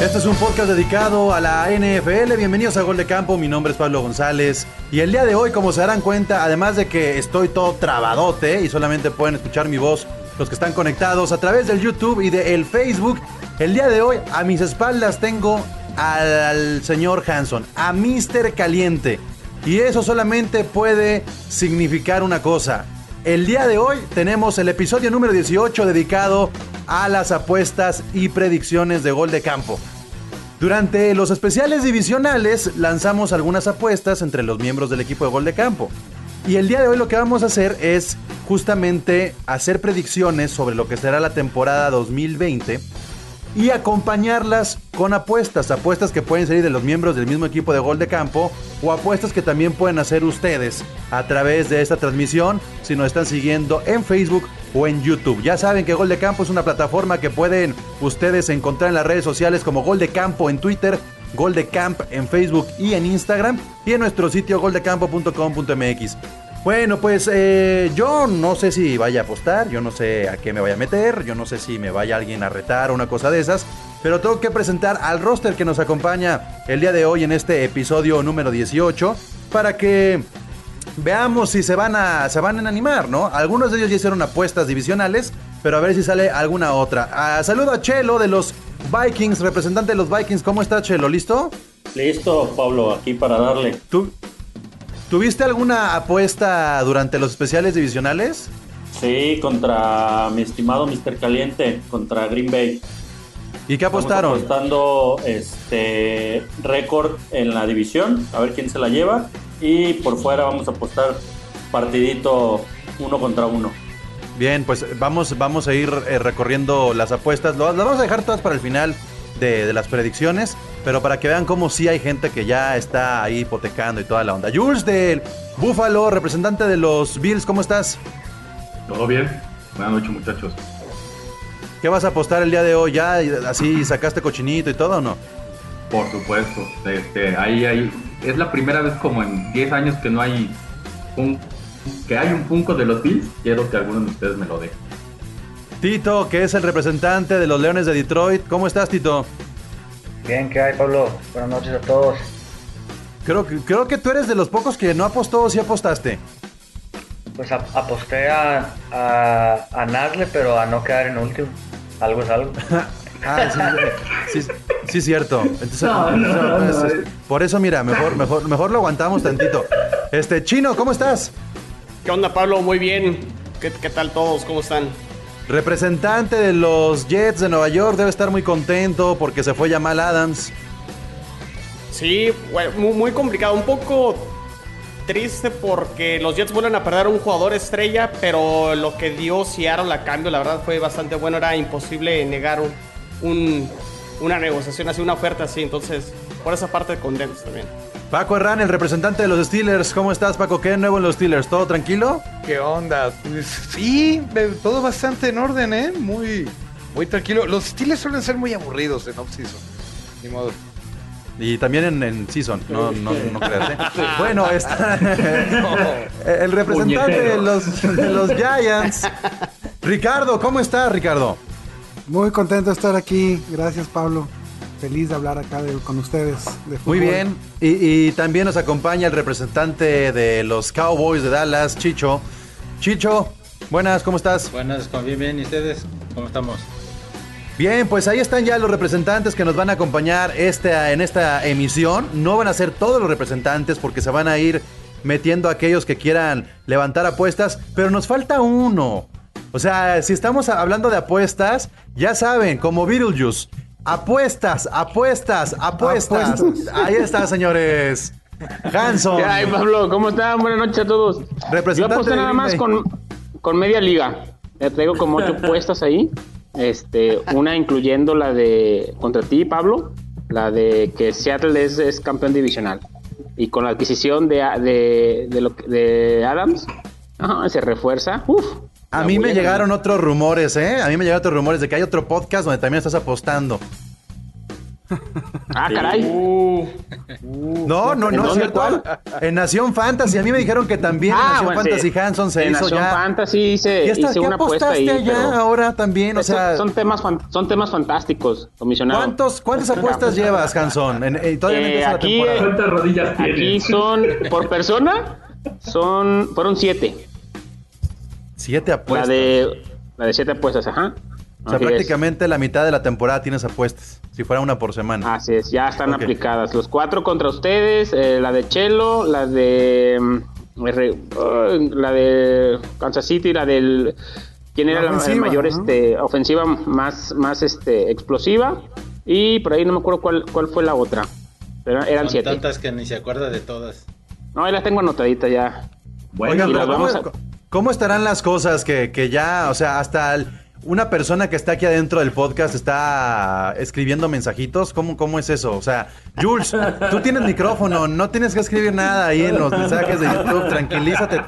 Este es un podcast dedicado a la NFL. Bienvenidos a Gol de Campo. Mi nombre es Pablo González. Y el día de hoy, como se darán cuenta, además de que estoy todo trabadote y solamente pueden escuchar mi voz los que están conectados a través del YouTube y del Facebook, el día de hoy a mis espaldas tengo al, al señor Hanson, a Mr. Caliente. Y eso solamente puede significar una cosa. El día de hoy tenemos el episodio número 18 dedicado a las apuestas y predicciones de gol de campo. Durante los especiales divisionales lanzamos algunas apuestas entre los miembros del equipo de gol de campo. Y el día de hoy lo que vamos a hacer es justamente hacer predicciones sobre lo que será la temporada 2020 y acompañarlas con apuestas, apuestas que pueden salir de los miembros del mismo equipo de gol de campo o apuestas que también pueden hacer ustedes a través de esta transmisión si nos están siguiendo en Facebook o en YouTube. Ya saben que Gol de Campo es una plataforma que pueden ustedes encontrar en las redes sociales como Gol de Campo en Twitter, Gol de Camp en Facebook y en Instagram y en nuestro sitio goldecampo.com.mx. Bueno, pues eh, yo no sé si vaya a apostar, yo no sé a qué me vaya a meter, yo no sé si me vaya alguien a retar o una cosa de esas, pero tengo que presentar al roster que nos acompaña el día de hoy en este episodio número 18 para que veamos si se van a se van a animar, ¿no? Algunos de ellos ya hicieron apuestas divisionales, pero a ver si sale alguna otra. Ah, saludo a Chelo de los Vikings, representante de los Vikings. ¿Cómo está Chelo? ¿Listo? Listo, Pablo, aquí para darle. ¿Tú, ¿Tuviste alguna apuesta durante los especiales divisionales? Sí, contra mi estimado Mr. Caliente, contra Green Bay. ¿Y qué apostaron? Estamos apostando este récord en la división, a ver quién se la lleva. Y por fuera vamos a apostar partidito uno contra uno. Bien, pues vamos, vamos a ir eh, recorriendo las apuestas. Las vamos a dejar todas para el final de, de las predicciones. Pero para que vean cómo sí hay gente que ya está ahí hipotecando y toda la onda. Jules del Buffalo, representante de los Bills, ¿cómo estás? ¿Todo bien? Buenas noches, muchachos. ¿Qué vas a apostar el día de hoy? ¿Ya así sacaste cochinito y todo o no? Por supuesto. Este, ahí, ahí. Es la primera vez como en 10 años que no hay un que hay un Funko de los Bills. Quiero que alguno de ustedes me lo dé. Tito, que es el representante de los Leones de Detroit. ¿Cómo estás, Tito? Bien, ¿qué hay, Pablo? Buenas noches a todos. Creo que, creo que tú eres de los pocos que no apostó o sí apostaste. Pues ap- aposté a, a, a Nasle, pero a no quedar en último. Algo es algo. Ah, sí, sí, sí, cierto. Entonces, No, no, no, es- no. es- por eso, mira, mejor, mejor, mejor lo aguantamos tantito. Este, Chino, ¿cómo estás? ¿Qué onda, Pablo? Muy bien. ¿Qué, qué tal todos? ¿Cómo están? Representante de los Jets de Nueva York debe estar muy contento porque se fue Jamal Adams. Sí, muy, complicado. Un poco triste porque los Jets vuelven a perder un jugador estrella, pero lo que dio Seattle a cambio, la verdad, fue bastante bueno. Era imposible negar un, un- una negociación así, una oferta así. Entonces, por esa parte, contentos también. Paco Herrán, el representante de los Steelers. ¿Cómo estás, Paco? ¿Qué nuevo en los Steelers? ¿Todo tranquilo? ¿Qué onda? Pues, sí, todo bastante en orden, ¿eh? Muy, muy tranquilo. Los Steelers suelen ser muy aburridos en off-season. Ni modo. Y también en, en Season, no, no, no creas, ¿eh? Bueno, está el representante de los, de los Giants. Ricardo, ¿cómo estás, Ricardo? Muy contento de estar aquí. Gracias, Pablo. Feliz de hablar acá de- con ustedes. de Muy fútbol. bien. Y, y también nos acompaña el representante de los Cowboys de Dallas, Chicho. Chicho, buenas, ¿cómo estás? Buenas, con bien, bien. ¿Y ustedes? ¿Cómo estamos? Bien, pues ahí están ya los representantes que nos van a acompañar este, en esta emisión. No van a ser todos los representantes porque se van a ir metiendo a aquellos que quieran levantar apuestas, pero nos falta uno. O sea, si estamos hablando de apuestas, ya saben, como Beetlejuice, apuestas, apuestas, apuestas. Apuestas. Ahí está, señores. Hanson. ¿Qué hay, Pablo? ¿Cómo están? Buenas noches a todos. Representante Yo aposté nada más con, con media liga. Ya traigo como ocho puestas ahí. Este, una incluyendo la de contra ti, Pablo, la de que Seattle es, es campeón divisional. Y con la adquisición de, de, de, lo que- de Adams, ajá, se refuerza. Uf, A mí me llegaron otros rumores, ¿eh? A mí me llegaron otros rumores de que hay otro podcast donde también estás apostando. Ah, caray. No, no, ¿En no, es dónde, cierto. cuál? En Nación Fantasy. A mí me dijeron que también en Ah, Nación bueno, Fantasy sí. Hanson se En hizo Nación ya. Fantasy hice, ¿Qué, estás- hice qué una apuesta apostaste ahí. allá ahora también? O Son- sea, son, temas, fan- son temas fantásticos, comisionado. ¿cuántos, ¿cuántas apuestas llevas, Hanson? En, en- todavía no Eh, empieza la aquí, temporada. ¿Cuántas rodillas aquí son, por persona, son, fueron siete. Siete La apuestas. de, la de siete apuestas, ajá. O sea, Así es. prácticamente la mitad de la temporada tienes apuestas. Si fuera una por semana. Así es, ya están aplicadas. Los cuatro contra ustedes, eh, la de Chelo, la de mm, uh, la de Kansas City, la del quién era La la, mayor ¿no? este ofensiva más más este explosiva y por ahí no me acuerdo cuál cuál fue la otra. Pero eran Son siete. tantas que ni se acuerda de todas. No, ahí las tengo anotaditas ya. Bueno, Oigan, y pero las ¿cómo, vamos a- cómo estarán las cosas que, que ya, o sea, hasta una persona que está aquí adentro del podcast está escribiendo mensajitos? ¿Cómo, cómo es eso? O sea, Jules, tú tienes micrófono, no tienes que escribir nada ahí en los mensajes de YouTube. Tranquilízate,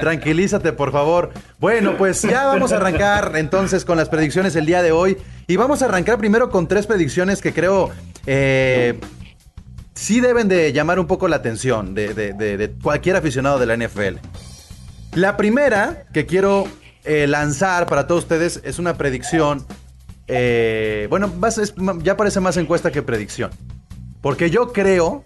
tranquilízate, por favor. Bueno, pues ya vamos a arrancar entonces con las predicciones el día de hoy. Y vamos a arrancar primero con tres predicciones que creo... eh, sí deben de llamar un poco la atención de- de cualquier aficionado de la NFL. La primera que quiero eh, lanzar para todos ustedes es una predicción. eh, bueno, ya parece más encuesta que predicción. Porque yo creo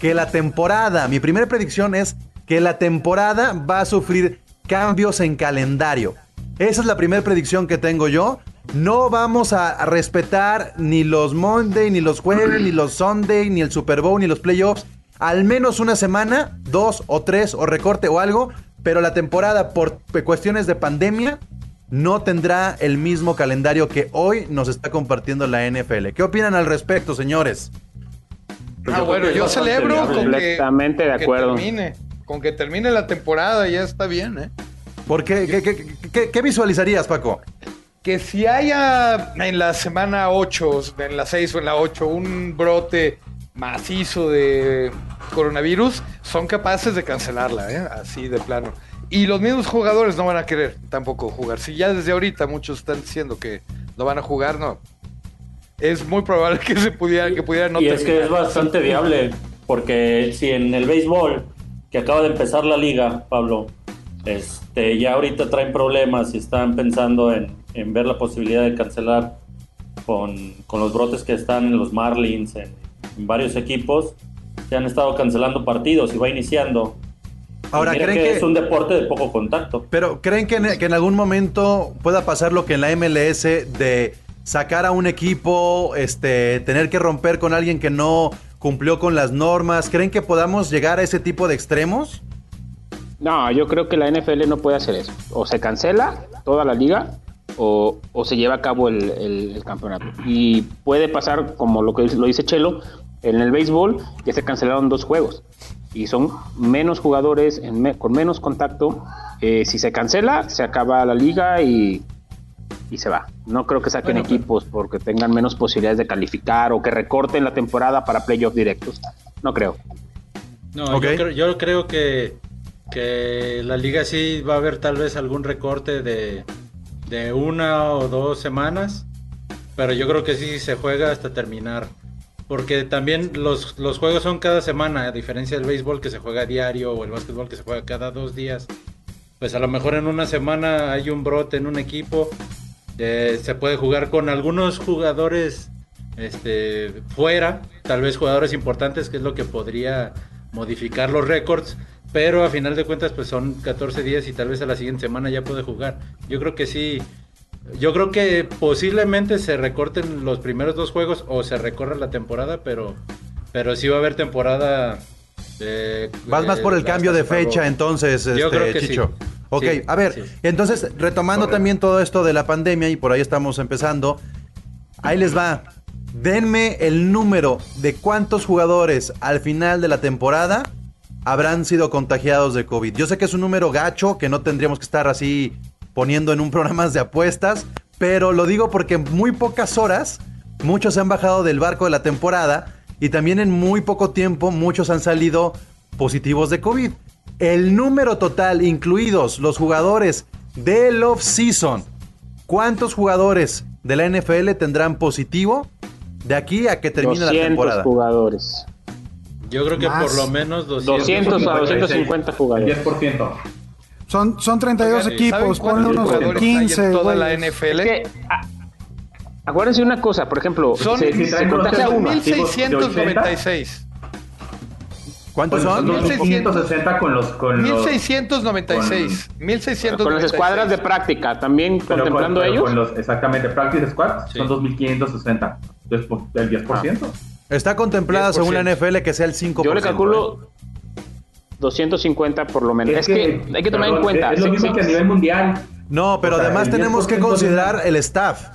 que la temporada, mi primera predicción es que la temporada va a sufrir cambios en calendario. Esa es la primera predicción que tengo yo. No vamos a respetar ni los Monday, ni los jueves, ni los Sunday, ni el Super Bowl, ni los playoffs. Al menos una semana, dos o tres, o recorte o algo. Pero la temporada, por cuestiones de pandemia, no tendrá el mismo calendario que hoy nos está compartiendo la NFL. ¿Qué opinan al respecto, señores? Pues Ah, bueno, yo celebro viable. con que, Completamente de con que acuerdo. termine. Con que termine la temporada ya está bien, ¿eh? ¿Por qué? ¿Qué, qué- qué- qué visualizarías, Paco? Que si haya en la semana 8, en la 6 o en la 8, un brote macizo de coronavirus, son capaces de cancelarla, ¿eh? Así de plano. Y los mismos jugadores no van a querer tampoco jugar. Si ya desde ahorita muchos están diciendo que no van a jugar, no. Es muy probable que se pudiera, que pudiera no y es que es bastante viable, porque si en el béisbol, que acaba de empezar la liga, Pablo, este, ya ahorita traen problemas y están pensando en, en ver la posibilidad de cancelar con, con los brotes que están en los Marlins, en, en varios equipos, se han estado cancelando partidos y va iniciando. Ahora, ¿creen que, que, es un deporte de poco contacto? pero creen que en, que en algún momento pueda pasar lo que en la MLS de sacar a un equipo, este, tener que romper con alguien que no cumplió con las normas? ¿Creen que podamos llegar a ese tipo de extremos? No, yo creo que la NFL no puede hacer eso. O se cancela toda la liga o, o se lleva a cabo el, el- el campeonato. Y puede pasar, como lo que lo dice Chelo, en el béisbol ya se cancelaron dos juegos. Y son menos jugadores en me- con menos contacto. Eh, si se cancela, se acaba la liga y, y se va. No creo que saquen equipos porque tengan menos posibilidades de calificar o que recorten la temporada para playoffs directos. No creo. No, yo, creo, yo creo que, que la liga sí va a haber tal vez algún recorte de, de una o dos semanas, pero yo creo que sí se juega hasta terminar. Porque también los, los juegos son cada semana, a diferencia del béisbol que se juega a diario o el básquetbol que se juega cada dos días. Pues a lo mejor en una semana hay un brote en un equipo. eh, se puede jugar con algunos jugadores este, fuera, tal vez jugadores importantes, que es lo que podría modificar los récords. Pero a final de cuentas, pues son 14 días y tal vez a la siguiente semana ya puede jugar. Yo creo que sí. Yo creo que posiblemente se recorten los primeros dos juegos o se recorra la temporada, pero, pero sí va a haber temporada. eh, Vas más eh, por el hasta cambio de fecha entonces, Yo este, creo que Chicho. sí. Ok, Sí, a ver, sí. entonces retomando Correcto. también todo esto de la pandemia y por ahí estamos empezando, ahí les va. Denme el número de cuántos jugadores al final de la temporada habrán sido contagiados de COVID. Yo sé que es un número gacho, que no tendríamos que estar así poniendo en un programa de apuestas, pero lo digo porque en muy pocas horas muchos se han bajado del barco de la temporada y también en muy poco tiempo muchos han salido positivos de COVID. El número total, incluidos los jugadores del off-season, ¿cuántos jugadores de la NFL tendrán positivo de aquí a que termine la 200 temporada? jugadores. Yo creo que Más. por lo menos 200. 200 a 250 jugadores. 10%. Son, son 32 ¿Saben equipos, ponle cuántos unos jugadores hay en 15. toda la güeyes. NFL? Es que, ah, acuérdense una cosa, por ejemplo, Son se, si se traen contagia proceso uno. mil- 1696. ¿Cuántos son? son 1600. 560 con los. Con los 1696. 1696. Con las escuadras de práctica, también pero contemplando con, ellos. con los, exactamente, Practice Squad Sí. son 2560. Entonces, por- el 10%. Está contemplada según la 10%. NFL que sea el 5%. Yo le ¿eh? calculo 250 por lo menos. Es, que, hay que tomar en cuenta. Es lo mismo que a nivel mundial. No, pero O sea, además tenemos que 10% considerar el staff.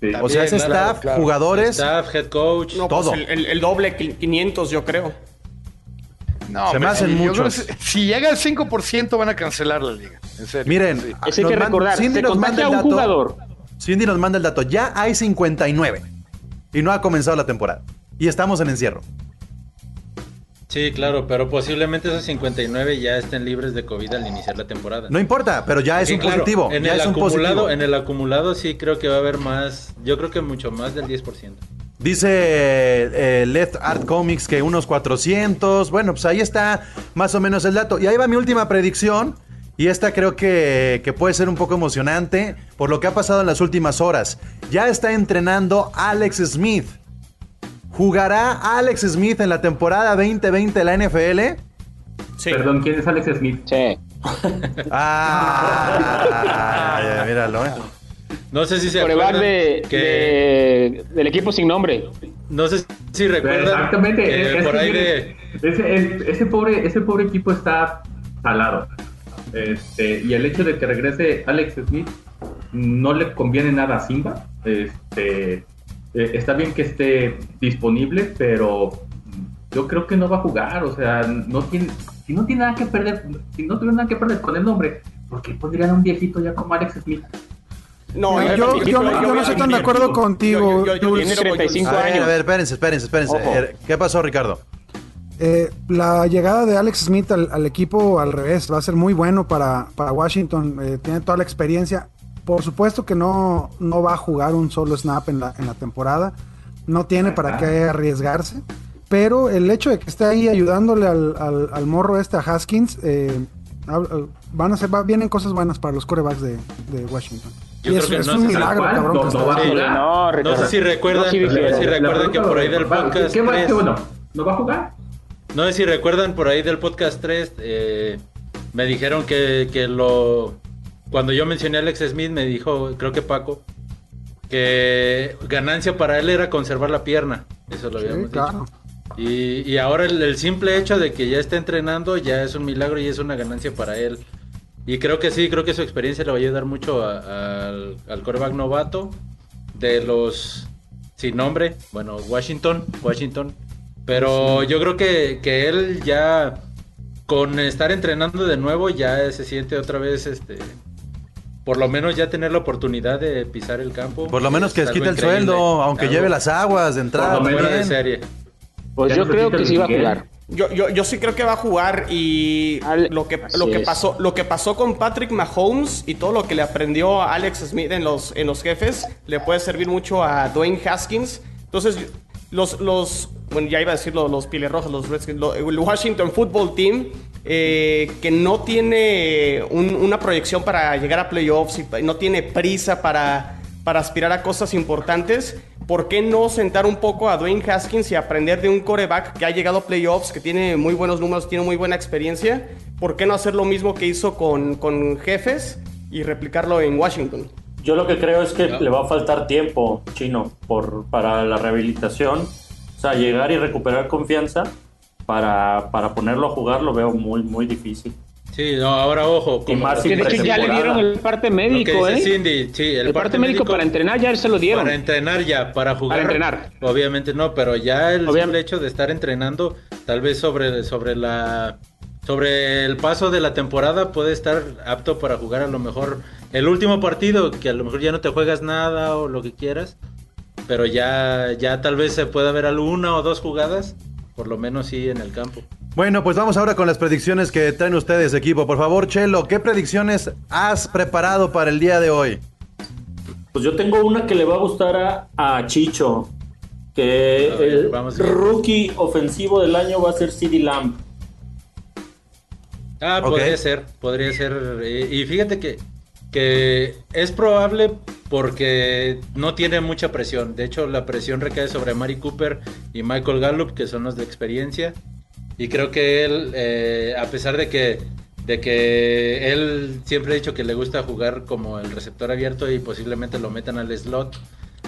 Sí. O sea, claro, staff, claro. jugadores. Staff, head coach. No, pues Todo. el, el- el doble, qui- 500 yo creo. No, Se me hacen sí, yo muchos. si llega al 5% van a cancelar la liga. En serio. Miren, Sí. Hay que recordar. Cindy se nos manda el un dato. jugador. Cindy nos manda el dato. Ya hay 59. Y no ha comenzado la temporada. Y estamos en encierro. Sí, claro, pero posiblemente esos 59 ya estén libres de COVID al iniciar la temporada. No importa, pero ya es Sí, un claro, positivo. En ya el es un positivo. acumulado, en el acumulado sí creo que va a haber más, yo creo que mucho más del 10%. Dice eh, Left Art Comics que unos 400. Bueno, pues ahí está más o menos el dato. Y ahí va mi última predicción. Y esta creo que, que puede ser un poco emocionante por lo que ha pasado en las últimas horas. Ya está entrenando Alex Smith. ¿Jugará Alex Smith en la temporada 2020 de la NFL? Sí. Perdón, ¿quién es Alex Smith? Sí. Ah, ya, míralo, eh. No sé si se acuerdan de, que de- del equipo sin nombre. no sé si recuerdan Exactamente. que es- por es- ahí de ese pobre, ese pobre equipo está salado. Este, y el hecho de que regrese Alex Smith no le conviene nada a Simba. Este, eh, está bien que esté disponible, pero yo creo que no va a jugar. O sea, no tiene, si no tiene nada que perder, si no tiene nada que perder con el nombre, ¿por qué pondrían a un viejito ya como Alex Smith? No, Yo, yo, yo no- yo no estoy tan de acuerdo contigo. Yo- yo- yo- Jules. Tiene 35 A ver, años. a ver, espérense, espérense, espérense. Ojo. Eh, ¿Qué pasó, Ricardo? Eh, la llegada de Alex Smith al, al equipo al revés va a ser muy bueno para, para Washington. eh, tiene toda la experiencia. Por supuesto que no, no va a jugar un solo snap en la, en la temporada. No tiene para qué arriesgarse. Pero el hecho de que esté ahí ayudándole al, al- al morro este a Haskins, eh, eh, van a ser, va- vienen cosas buenas para los corebacks de, de Washington. Yo y creo es, que es no un sé si milagro, cuál, cabrón. no- que no no, no sé si recuerdan, No, sí, no sé si recuerdan que por ahí del ¿va- podcast ¿qué va- 3, qué bueno? ¿No va a jugar? no sé si recuerdan por ahí del podcast 3, eh, me dijeron que, que lo cuando yo mencioné a Alex Smith me dijo, creo que Paco, que ganancia para él era conservar la pierna. Eso lo Sí, habíamos claro. dicho. Y, y ahora el, el simple hecho de que ya esté entrenando ya es un milagro y es una ganancia para él. Y creo que sí, creo que su experiencia le va a ayudar mucho a- al, al quarterback novato de los sin nombre, bueno, Washington, Washington. Pero yo creo que, que él ya con estar entrenando de nuevo ya se siente otra vez este por lo menos ya tener la oportunidad de pisar el campo. Por lo menos que es les quite el sueldo, aunque Algo lleve las aguas de entrada. Por lo menos de serie. Pues Ya yo creo que sí va a jugar. Yo, yo, yo sí creo que va a jugar y lo que, Así lo, que es. pasó, lo que pasó con Patrick Mahomes y todo lo que le aprendió a Alex Smith en los, en los jefes le puede servir mucho a Dwayne Haskins. Entonces, los, los bueno, ya iba a decirlo, los Rojas, los Redskins, lo- el Washington Football Team, eh, que no tiene un- una proyección para llegar a playoffs y no tiene prisa para, para aspirar a cosas importantes, ¿por qué no sentar un poco a Dwayne Haskins y aprender de un coreback que ha llegado a playoffs, que tiene muy buenos números, tiene muy buena experiencia? ¿Por qué no hacer lo mismo que hizo con, con jefes y replicarlo en Washington? Yo lo que creo es que le va a faltar tiempo, Chino, por, para la rehabilitación. O sea, llegar y recuperar confianza para, para ponerlo a jugar lo veo muy, muy difícil. Sí, no, ahora ojo. Y más Que de hecho ya le dieron el parte Lo que médico, dice ¿eh? Cindy, sí, el, El parte médico para entrenar ya se lo dieron. Para entrenar ya, para jugar. Para entrenar. Obviamente no, pero ya el simple hecho de estar entrenando Tal vez sobre, sobre la sobre el paso de la temporada puede estar apto para jugar a lo mejor el último partido, que a lo mejor ya no te juegas nada o lo que quieras, pero ya, ya tal vez se pueda ver alguna o dos jugadas, por lo menos sí en el campo. Bueno, pues vamos ahora con las predicciones que traen ustedes, equipo. Por favor, Chelo, ¿qué predicciones has preparado para el día de hoy? Pues yo tengo una que le va a gustar a, a Chicho, que A ver, el vamos rookie ofensivo del año va a ser CD Lamb. Ah, podría ser, podría ser. Y, y fíjate que, que es probable porque no tiene mucha presión. De hecho, la presión recae sobre Mari Cooper y Michael Gallup, que son los de experiencia. Y creo que él, eh, a pesar de que, de que él siempre ha dicho que le gusta jugar como el receptor abierto y posiblemente lo metan al slot,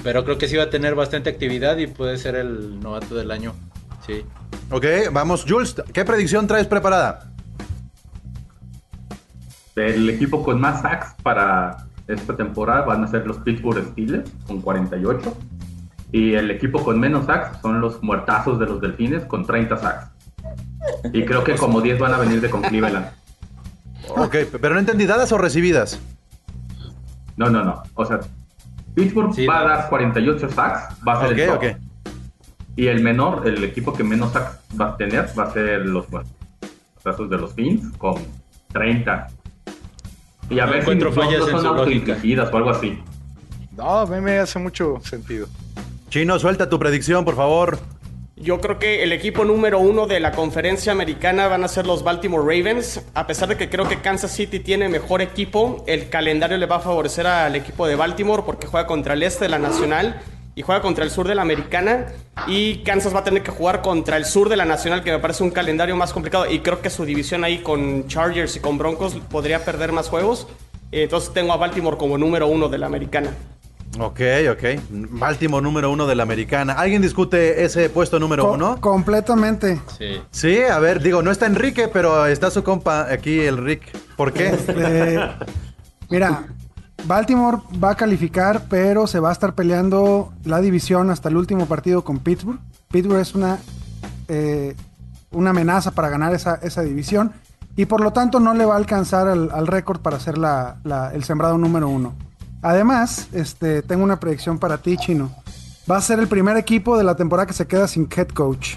pero creo que sí va a tener bastante actividad y puede ser el novato del año. Sí. Ok, vamos, Jules, ¿qué predicción traes preparada? El equipo con más sacks para esta temporada van a ser los Pittsburgh Steelers con 48. Y el equipo con menos sacks son los muertazos de los Delfines con 30 sacks. Y creo que como 10 van a venir de con Cleveland. Ok, pero no entendí, ¿dadas o recibidas? No, no, no. O sea, Pittsburgh Sí, va a no. dar 48 sacks, va a ser el top. ok. Y el menor, el equipo que menos sacks va a tener, va a ser los muertazos de los Fins con 30. Y a No ver si encuentro fallas nosotros en son autoinfligidas o algo así. No, a mí me hace mucho sentido. Chino, suelta tu predicción, por favor. Yo creo que el equipo número uno de la conferencia americana van a ser los Baltimore Ravens. A pesar de que creo que Kansas City tiene mejor equipo, el calendario le va a favorecer al equipo de Baltimore porque juega contra el este de la Nacional y juega contra el sur de la Americana. Y Kansas va a tener que jugar contra el sur de la Nacional, que me parece un calendario más complicado. Y creo que su división ahí con Chargers y con Broncos podría perder más juegos. Entonces tengo a Baltimore como número uno de la Americana. Ok, ok. Baltimore número uno de la americana. ¿Alguien discute ese puesto número Co- uno? Completamente. Sí. Sí, a ver, digo, no está Enrique, pero está su compa aquí, el Rick. ¿Por qué? Eh, mira, Baltimore va a calificar, pero se va a estar peleando la división hasta el último partido con Pittsburgh. Pittsburgh es una, eh, una amenaza para ganar esa, esa división y por lo tanto no le va a alcanzar al, al récord para ser la- la- el sembrado número uno. Además, este, tengo una predicción para ti, Chino. Va a ser el primer equipo de la temporada que se queda sin head coach.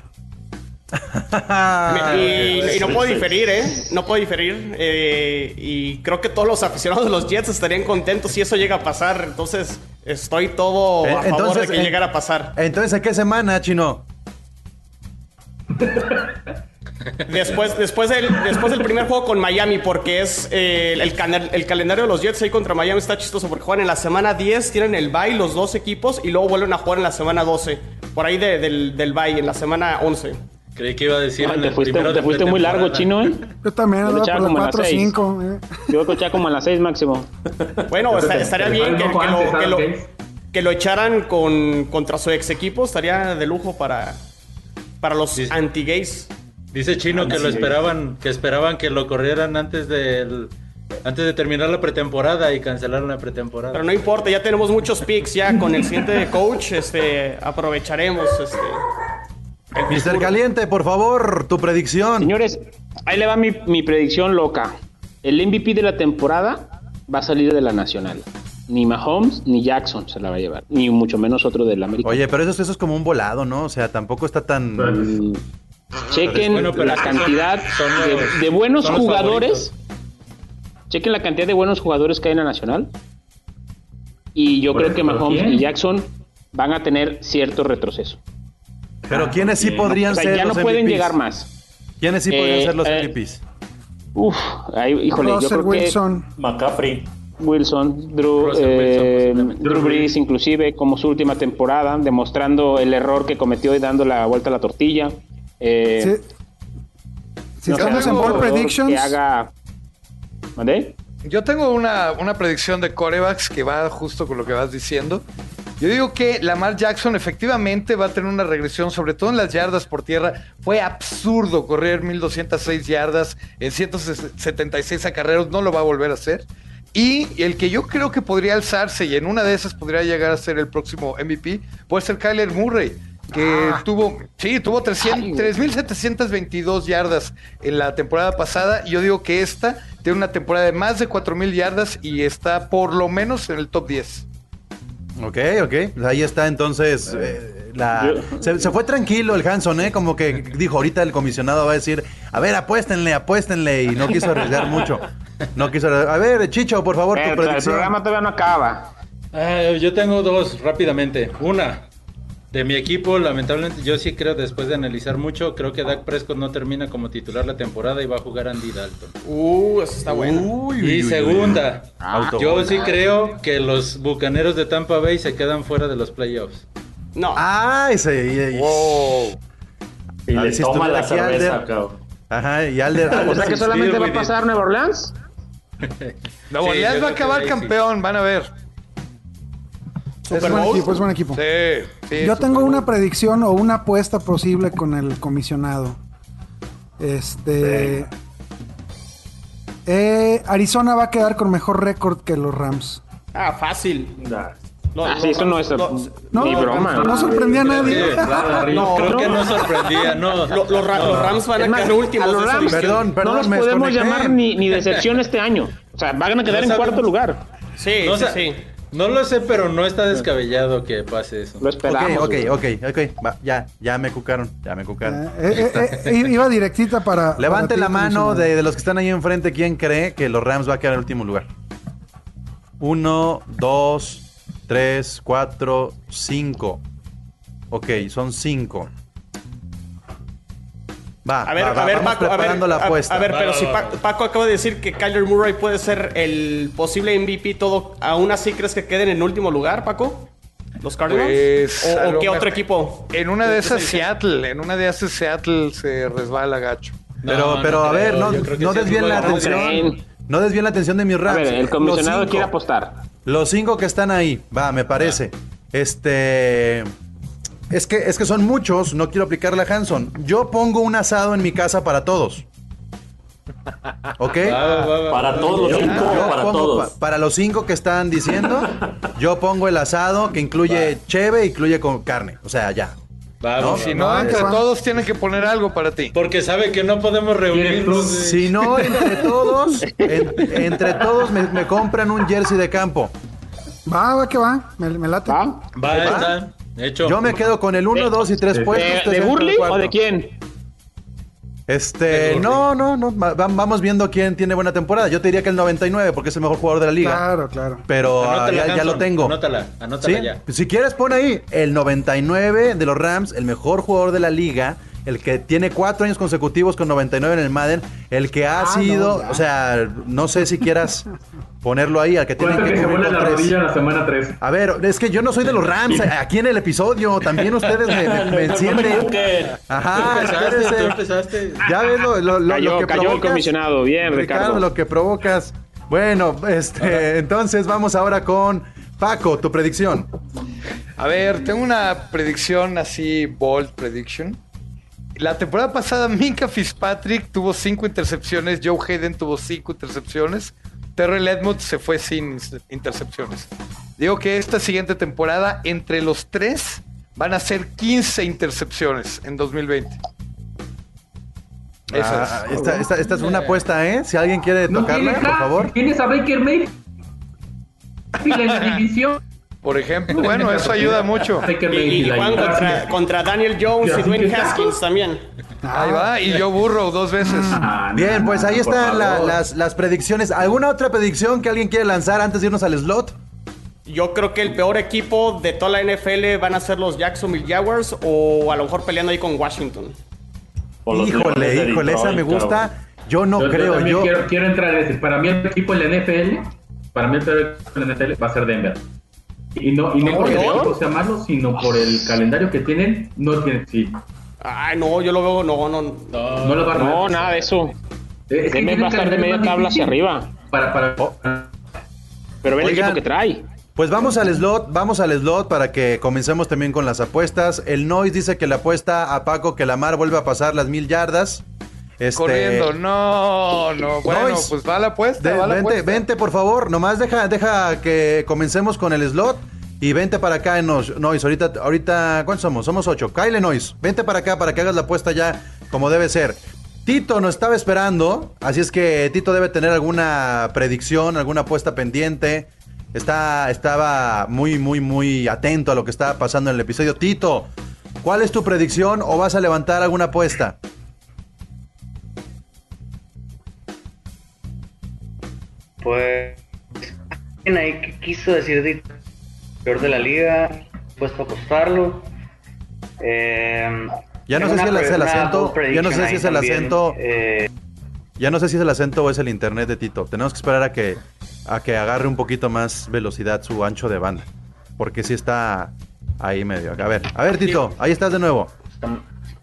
Y, y no puedo diferir, ¿eh? No puedo diferir. eh, y creo que todos los aficionados de los Jets estarían contentos si eso llega a pasar. Entonces, estoy todo Eh, a favor entonces, de que eh, llegara a pasar. Entonces, ¿en qué semana, Chino? Después, después, del, después del primer juego con Miami, porque es eh, el, el calendario de los Jets ahí contra Miami está chistoso, porque juegan en la semana 10, tienen el bye los dos equipos, y luego vuelven a jugar en la semana 12. Por ahí de- del, del bye, en la semana 11. Creí que iba a decir en te el fuiste, primero te de fuiste muy largo, chino, ¿eh? Yo también, Yo por como la a las 4 seis. 5. eh. Yo voy a como a las 6 máximo. Bueno, esta- estaría bien que, que lo, que, lo, ¿sabes? que lo echaran con, contra su ex equipo. Estaría de lujo para, para los Sí. anti-gays. Dice Chino que lo esperaban, que esperaban que lo corrieran antes del antes de terminar la pretemporada y cancelaron la pretemporada. Pero no importa, ya tenemos muchos picks ya con el siguiente coach. Este, aprovecharemos este, Mister. Caliente, por favor, tu predicción. Señores, ahí le va mi, mi predicción loca. El MVP de la temporada va a salir de la Nacional. Ni Mahomes ni Jackson se la va a llevar. Ni mucho menos otro del América. Oye, pero eso, eso es como un volado, ¿no? O sea, tampoco está tan... Chequen Bueno, la cantidad son los- de, de buenos jugadores. Chequen la cantidad de buenos jugadores que hay en la Nacional. Y yo creo que Mahomes ¿quién? y Jackson van a tener cierto retroceso. Pero ¿quiénes sí podrían O sea, ser ya no los pueden MVPs? llegar más. ¿Quiénes sí podrían Eh, ser los eh, MVPs? Uf, ahí, híjole, yo creo Wilson. McCaffrey. que Wilson, Drew, Russell eh, Wilson, pues, Drew Brees, inclusive como su última temporada, demostrando el error que cometió y dando la vuelta a la tortilla. Eh, Si, si no sé, estamos en jugador Predictions, Que haga... ¿Mandé? Yo tengo una, una predicción de corebacks que va justo con lo que vas diciendo. Yo digo que Lamar Jackson efectivamente va a tener una regresión, sobre todo en las yardas por tierra. Fue absurdo correr 1206 yardas en 176 acarreos, no lo va a volver a hacer. Y el que yo creo que podría alzarse y en una de esas podría llegar a ser el próximo MVP puede ser Kyler Murray. Que Ah. tuvo, sí, tuvo 300 3.722 yardas en la temporada pasada. Y yo digo que esta tiene una temporada de más de 4.000 yardas y está por lo menos en el top 10. Ok, ok. Pues ahí está entonces. eh, la... se, se fue tranquilo el Hanson, ¿eh? Como que dijo, ahorita el comisionado va a decir, a ver, apuéstenle, apuéstenle. Y no quiso arriesgar mucho. No quiso arriesgar. A ver, Chicho, por favor, tu Eh, el programa todavía no acaba. Ah, yo tengo dos rápidamente. Una, de mi equipo, lamentablemente, yo sí creo, después de analizar mucho, creo que Dak Prescott no termina como titular la temporada y va a jugar Andy Dalton. Uh, eso está bueno. Uy, Y uy, segunda, Ah, yo sí creo que los bucaneros de Tampa Bay se quedan fuera de los playoffs. No. Ah, ese. Wow. Y A ver le toma la cerveza, Alder. cabrón. Ajá, y Alder. O Alder sea que solamente va a pasar Nueva Orleans. Nuevo Sí, Orleans va a acabar ahí sí. campeón, van a ver. Es buen equipo, es buen equipo. Sí, sí, Yo tengo una predicción o una apuesta posible con el comisionado. Este. eh, Arizona va a quedar con mejor récord que los Rams. Ah, fácil. Nah. Lo- Ah, sí, eso no es No, ni broma. no sorprendía a nadie. No, creo no. que no sorprendía, no. lo- los, Ra- los Rams van a quedar últimos. a los Rams. Perdón, perdón, no los podemos desconecté. llamar ni, ni decepción este año. O sea, van a quedar No en cuarto lugar. Sí, No, sí. No lo sé, pero no está descabellado que pase eso. Lo Ok, esperamos. ok, ok, ok. Va, ya, ya me cucaron, ya me cucaron. Eh, eh, eh, iba directita para. Levante para la mano de los que están ahí enfrente. ¿Quién cree que los Rams va a quedar en último lugar? Uno, dos, tres, cuatro, cinco. Ok, son cinco. Va, A ver, va, va, a ver, vamos Paco, a ver, a- apuesta. a ver, Va, pero va, si va, Pa- va. Paco acaba de decir que Kyler Murray puede ser el posible MVP, todo, ¿aún así crees que queden en último lugar, Paco? ¿Los Cardinals? Pues, ¿O, a o lo qué otro equipo? En una de esa esas Seattle, en una de esas Seattle se resbala gacho. Pero, No, no pero a ver, no, no sí, desvíen la atención. creen. No desvíen la atención de mis A Rams. ver, el comisionado cinco- quiere apostar. Los cinco que están ahí, va, me parece. Este. Es que, es que son muchos, no quiero aplicarle a Hanson. Yo pongo un asado en mi casa para todos. ¿Ok? Va, va, va, va. Para todos los Yo, cinco, yo para pongo todos. pa- para los cinco que están diciendo, yo pongo el asado que incluye cheve, incluye con carne. O sea, ya. Va, No, va, Si va. no, va, entre va. todos tienen que poner algo para ti. Porque sabe que no podemos reunirnos. Si no, entre todos, en- entre todos me, me compran un jersey de campo. Va, va, que va. Me, me late. ¿Va? Va, ahí está. Hecho. Yo me quedo con el 1, 2 y 3 puestos. ¿De, de Burley o de quién? Este, De no, no, no. va- vamos viendo quién tiene buena temporada. Yo te diría que el 99 porque es el mejor jugador de la liga. Claro, claro. Pero Anótala, ya, ya lo tengo. Anótala, anótala ¿Sí? ya. Si quieres, pon ahí el 99 de los Rams, el mejor jugador de la liga, el que tiene cuatro años consecutivos con 99 en el Madden, el que ha Ah, sido, no, o sea, no sé si quieras ponerlo ahí, al que tiene Cuenta que que se la tres. rodilla la semana 3. A ver, es que yo no soy de los Rams, aquí en el episodio, también ustedes me, me- me encienden. Ajá, Tú empezaste, espérese. tú empezaste. Ya ves lo, lo- lo- Cayó- lo que cayó el provocas. comisionado. Bien, Ricardo. lo que provocas. Bueno, este, entonces vamos ahora con Paco, tu predicción. A ver, tengo una predicción así, bold prediction. La temporada pasada, Minka Fitzpatrick tuvo cinco intercepciones, Joe Hayden tuvo cinco intercepciones, Terrell Edmonds se fue sin intercepciones. Digo que esta siguiente temporada, entre los tres, van a ser 15 intercepciones en 2020. Esa Ah, es. esta, esta- esta es una apuesta, ¿eh? Si alguien quiere tocarla, por a- favor. Tienes a Baker Mayfield en la división. Por ejemplo, bueno, eso ayuda mucho. Y, juegan contra, contra Daniel Jones y Dwayne Haskins también. Ahí va, y yo burro dos veces. Ah, Bien, pues ahí están la- las, las predicciones. ¿Alguna otra predicción que alguien quiere lanzar antes de irnos al slot? Yo creo que el peor equipo de toda la NFL van a ser los Jacksonville Jaguars o a lo mejor peleando ahí con Washington. Híjole, híjole, esa me gusta. Yo no Yo- yo creo, también yo. quiero, quiero entrar en ese. Para mí el equipo en la NFL, para mí el peor equipo en la NFL va a ser Denver. Y no, y no porque el equipo sea malo, sino por el calendario que tienen, no tienen, sí, Ay, no, yo lo veo, no, no. No, no lo van a No, nada de eso. Es que Denver tienen va a estar de media tabla hacia arriba. Para, para, Oh. Pero ve el equipo que trae. Pues vamos al slot, vamos al slot para que comencemos también con las apuestas. El Noise dice que le apuesta a Paco que la Mar vuelve a pasar las mil yardas. Este, Corriendo, no, no. Bueno, Nois. pues va la apuesta, de- va la vente, apuesta. vente, por favor. Nomás deja, deja que comencemos con el slot Y vente para acá en Nois. Nois, ahorita, ahorita, ¿cuántos somos? Somos ocho. Kyle Nois, vente para acá para que hagas la apuesta ya como debe ser. Tito nos estaba esperando, así es que Tito debe tener alguna predicción, alguna apuesta pendiente. Está, estaba muy, muy, muy atento a lo que estaba pasando en el episodio. Tito, ¿cuál es tu predicción o vas a levantar alguna apuesta? Pues alguien ahí que quiso decir de peor de la liga, puesto a apostarlo. Eh, Ya no sé si el una acento, ya no sé si es el también. acento, Eh, ya no sé si es el acento o es el internet de Tito. Tenemos que esperar a que, a que agarre un poquito más velocidad su ancho de banda, porque sí está ahí medio. A ver, a ver Tito, ahí estás de nuevo. está,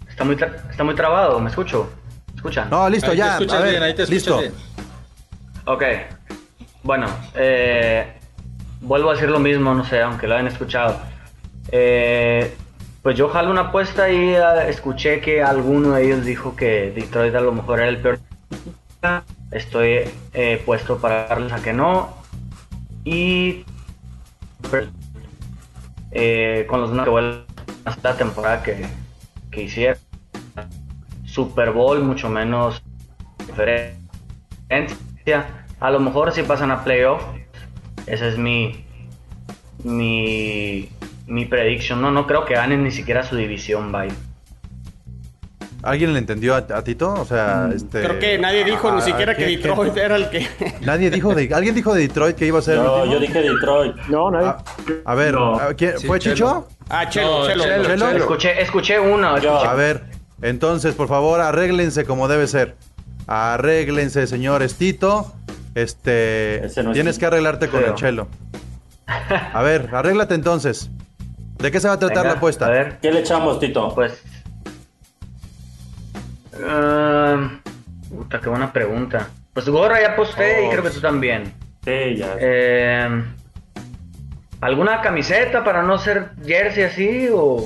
está muy tra- está muy trabado, ¿me escucho? ¿Me escuchan? No, listo, Ahí te ya. escuchas a ver, bien, ahí te escuchas listo. bien. Ok. Bueno, eh, vuelvo a decir lo mismo, no sé, aunque lo hayan escuchado. Eh, pues yo jalo una apuesta y eh, escuché que alguno de ellos dijo que Detroit a lo mejor era el peor. Estoy eh, puesto para darles a que no. Y con los que vuelven a esta temporada que, que hicieron. Super Bowl, mucho menos A lo mejor si pasan a playoff. Esa es mi. Mi. Mi prediction. No, no creo que ganen ni siquiera su división, bye. ¿Alguien le entendió a, a Tito? O sea, este. Creo que nadie dijo ni ah, siquiera que. Detroit era el que. Nadie dijo de. ¿Alguien dijo de Detroit que iba a ser el No, último? yo dije Detroit. No, nadie. A, a ver, No. ¿a quién- Sí, ¿fue Chelo. Chicho? Ah, Chelo, No, Chelo. Chelo, Chelo. Escuché, escuché uno. Yo. escuché- A ver, entonces, por favor, arréglense como debe ser. Arréglense, señores. Tito, este, Ese no es tienes que arreglarte con el chelo. A ver, arréglate entonces. ¿De qué se va a tratar Venga, la apuesta? A ver, ¿Qué le echamos, Tito? pues. ah, puta, qué buena pregunta. Pues Gorra ya aposté y creo que tú también. Sí, ya. Eh, ¿Alguna camiseta para no ser jersey así o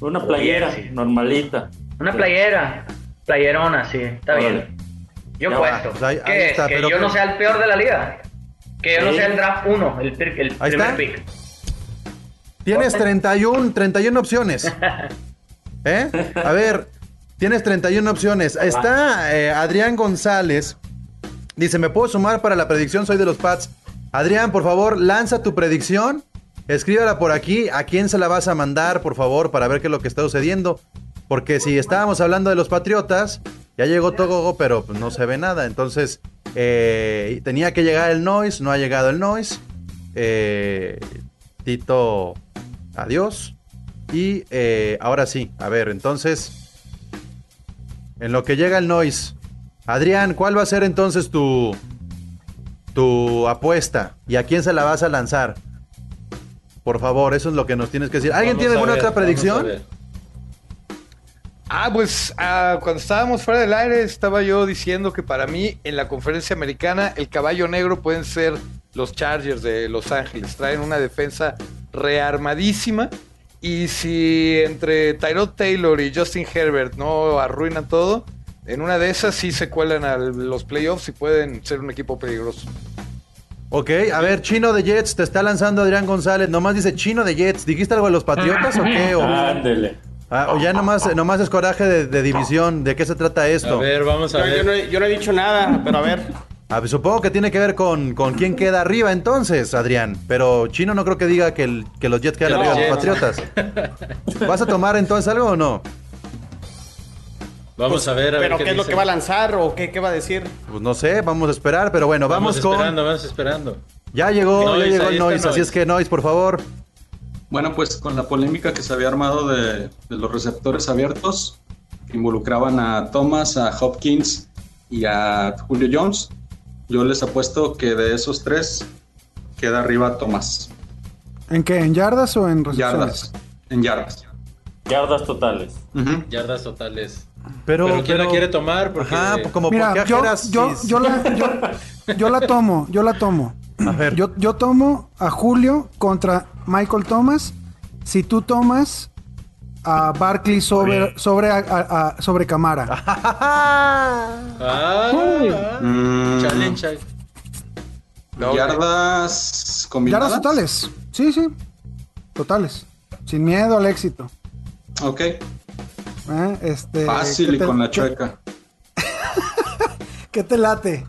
Una playera normalita. una playera? Playerona, sí, está Órale. bien. Yo Ya puesto. pues ahí- que pero yo que- no sea el peor de la liga. Que yo no sea el draft 1, el, el Ahí primer está. pick. Tienes 31, 31 opciones. ¿Eh? A ver, tienes 31 opciones. Está eh, Adrián González. Dice, ¿me puedo sumar para la predicción? Soy de los Pats. Adrián, por favor, lanza tu predicción. Escríbala por aquí. ¿A quién se la vas a mandar, por favor, para ver qué es lo que está sucediendo? Porque si estábamos hablando de los Patriotas, ya llegó Togogo, pero pues, no se ve nada. Entonces, eh, tenía que llegar el Noise, no ha llegado el Noise. Eh, Tito, adiós. Y eh, ahora sí, a ver, entonces, en lo que llega el Noise, Adrián, ¿cuál va a ser entonces tu, tu apuesta? ¿Y a quién se la vas a lanzar? Por favor, eso es lo que nos tienes que decir. ¿Alguien Vamos tiene alguna ver, otra predicción? Ah, pues ah, cuando estábamos fuera del aire estaba yo diciendo que para mí en la conferencia americana el caballo negro pueden ser los Chargers de Los Ángeles. Traen una defensa rearmadísima y si entre Tyrod Taylor y Justin Herbert no arruinan todo, en una de esas sí se cuelan a los playoffs y pueden ser un equipo peligroso. Ok, a ver, Chino de Jets, te está lanzando Adrián González. Nomás dice Chino de Jets. ¿Dijiste algo de los Patriotas o qué? O, Ándele. Ah, o ya nomás, nomás es coraje de, de división. ¿De qué se trata A esto? ver, vamos a Yo, yo ver. no, he- yo no he dicho nada, pero a ver. Ah, pues supongo que tiene que ver con, con quién queda arriba entonces, Adrián. Pero Chino no creo que diga que, el- que los Jets quedan Que arriba los de los Patriotas. ¿Vas a tomar entonces algo o no? Vamos a ver, a ver ¿Pero qué, es lo que va a lanzar o qué, qué va a decir? Pues no sé, vamos a esperar, pero bueno, vamos, Vamos con... esperando, vamos esperando. Ya llegó, Noise, ya llegó el Noise, así Noise. es que Noise, por favor. Bueno, pues con la polémica que se había armado de, de los receptores abiertos, que involucraban a Thomas, a Hopkins y a Julio Jones, yo les apuesto que de esos tres queda arriba Thomas. ¿En qué? ¿En yardas o en recepciones? Yardas. En yardas. Yardas totales. Yardas totales. Pero, Pero, ¿quién la quiere tomar? Porque Ajá, como Mira, por qué yo, yo, yo la, yo, yo la tomo, yo la tomo. A ver. Yo, yo tomo a Julio contra Michael Thomas. Si tú tomas a Barkley sobre, sobre, a- a- a- sobre Camara. Ah, Mm, challenge. yardas combinadas. Yardas totales. Sí, sí. totales. Sin miedo al éxito. Ok. ¿eh? Este, Fácil ¿qué y te- con la chueca. ¿Qué te late?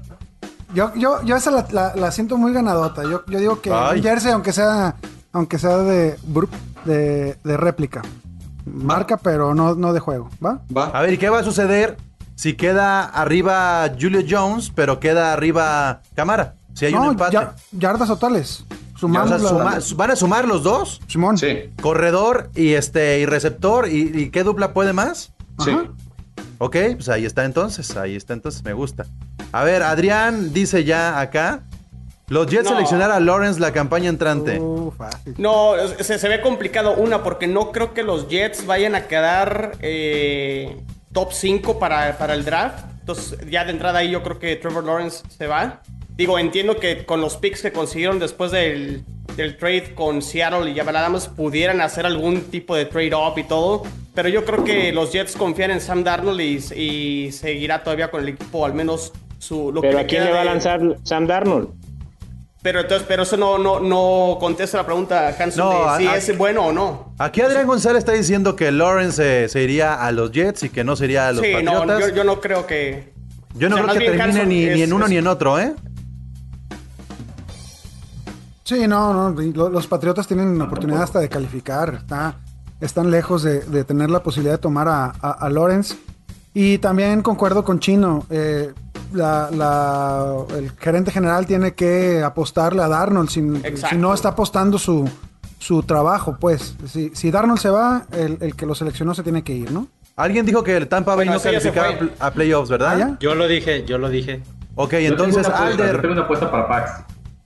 Yo, yo, yo esa la, la- la siento muy ganadota. Yo, yo digo que Ay. un jersey, aunque sea, aunque sea de, de, de réplica. Marca, pero no, no de juego. ¿Va? A ver, ¿y qué va a suceder si queda arriba Julio Jones, pero queda arriba Camara? Si hay un No, empate. ya- yardas totales. O sea, suma- ¿Van a sumar los dos? Simón. Sí. Corredor y este y receptor. ¿Y, y qué dupla puede más? Sí. Ok, pues ahí está entonces. Ahí está entonces, me gusta. A ver, Adrián dice ya acá. Los Jets No. seleccionar a Lawrence la campaña entrante. Uh. No, se, se ve complicado. Una, porque no creo que los Jets vayan a quedar eh, top 5 para, para el draft. Entonces, ya de entrada ahí yo creo que Trevor Lawrence se va. Digo, entiendo que con los picks que consiguieron después del, del trade con Seattle y Jamal Adams pudieran hacer algún tipo de trade-off y todo. Pero yo creo que los Jets confían en Sam Darnold y, y seguirá todavía con el equipo, al menos su... Lo Pero que ¿a quién le va a lanzar Sam Darnold? Pero entonces, pero eso no, no, no contesta la pregunta, Hanson, No, de si a- es bueno o no. Aquí Adrián González está diciendo que Lawrence eh, se iría a los Jets y que no sería a los sí, no, yo, yo no creo que. Yo no o sea, creo que termine Hanson ni, en uno es- ni en otro, ¿eh? Sí, no, no. Los Patriotas tienen la oportunidad hasta de calificar. Está, están lejos de, de tener la posibilidad de tomar a, a, a Lawrence. Y también concuerdo con Chino. eh, la- la- el gerente general tiene que apostarle a Darnold. Si, no está apostando su, su trabajo, pues. Si, si Darnold se va, el, el que lo seleccionó se tiene que ir, ¿no? Alguien dijo que el Tampa Bay Bueno, no calificaba a playoffs, ¿verdad? ¿Ah, ya? Yo lo dije, yo lo dije. Ok, Yo tengo entonces una apuesta, yo Alder, tengo una apuesta para Pax.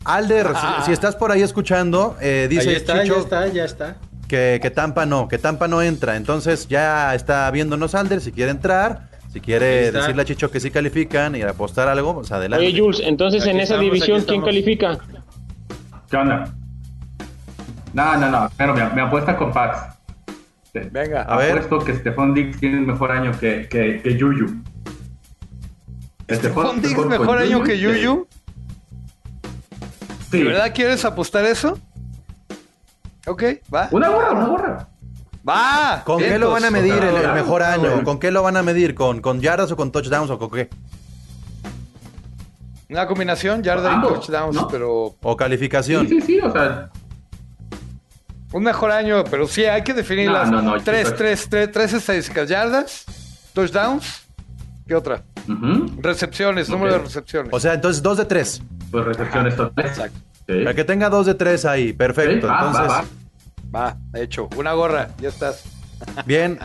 Alder, Ah. si, si estás por ahí escuchando, eh, dice Ahí está, Chicho ya está, ya está. Que, que Tampa no, que Tampa no entra. Entonces ya está viéndonos Alder, si quiere entrar, si quiere decirle a Chicho que sí califican y apostar algo, pues adelante. Oye, Jules, entonces Aquí en esa división, ¿quién califica? ¿Qué onda? No, no, no. Pero me, me apuesta con Pax. Venga. A ver. Apuesto que Stephon Diggs tiene un mejor año que, que, que Yuyu. ¿Stephon Diggs mejor año que Yuyu? Sí. ¿De verdad quieres apostar eso? Ok, va. Una gorra, una gorra. Va. ¿Con qué lo van a medir el, mejor año? ¿Con qué lo van a medir? ¿Con, ¿Con yardas o con touchdowns o con qué? Una combinación, yarda y touchdowns, ¿no? pero ¿O calificación? Sí, sí, sí. O sea, un mejor año, pero sí hay que definir No, las no, no, tres, tres, tres, tres estadísticas. Yardas, touchdowns, ¿qué otra? Recepciones, número de recepciones. O sea, entonces dos de tres. pues recepciones totales. Exacto. Sí. El que tenga dos de tres ahí, perfecto. va, va, Entonces, va. Va, hecho. Una gorra, ya estás. bien.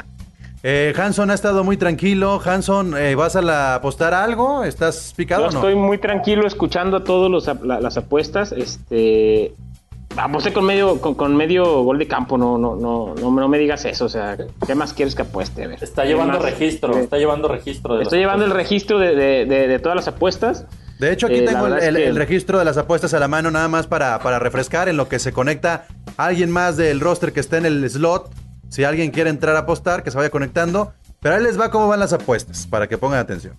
Eh, Hanson ha estado muy tranquilo. Hanson, eh, ¿vas a la apostar algo? ¿Estás picado Yo o no? estoy muy tranquilo escuchando todas los ap- la- las apuestas. Este, aposté con medio, con, con medio gol de campo. No, no, no, no, me- no me digas eso. O sea, ¿qué más quieres que apueste? A ver. Está ¿Qué llevando más? registro, Eh, está llevando registro. De Estoy llevando el registro de, de- de- de todas las apuestas. De hecho, aquí Eh, tengo el, verdad es el- que- el registro de las apuestas a la mano, nada más para, para refrescar en lo que se conecta alguien más del roster que está en el slot. Si alguien quiere entrar a apostar, que se vaya conectando. Pero ahí les va cómo van las apuestas, para que pongan atención.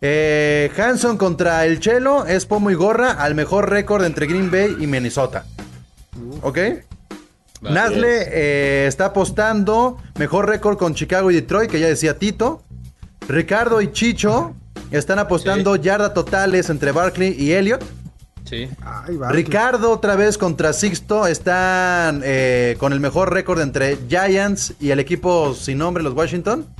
Eh, Hanson contra el Chelo es pomo y gorra al mejor récord entre Green Bay y Minnesota. ¿Ok? Nasle eh, está apostando mejor récord con Chicago y Detroit, que ya decía Tito. Ricardo y Chicho están apostando yarda totales entre Barkley y Elliott. Sí. Ay. Ricardo otra vez contra Sixto están eh, con el mejor récord entre Giants y el equipo sin nombre, los Washington.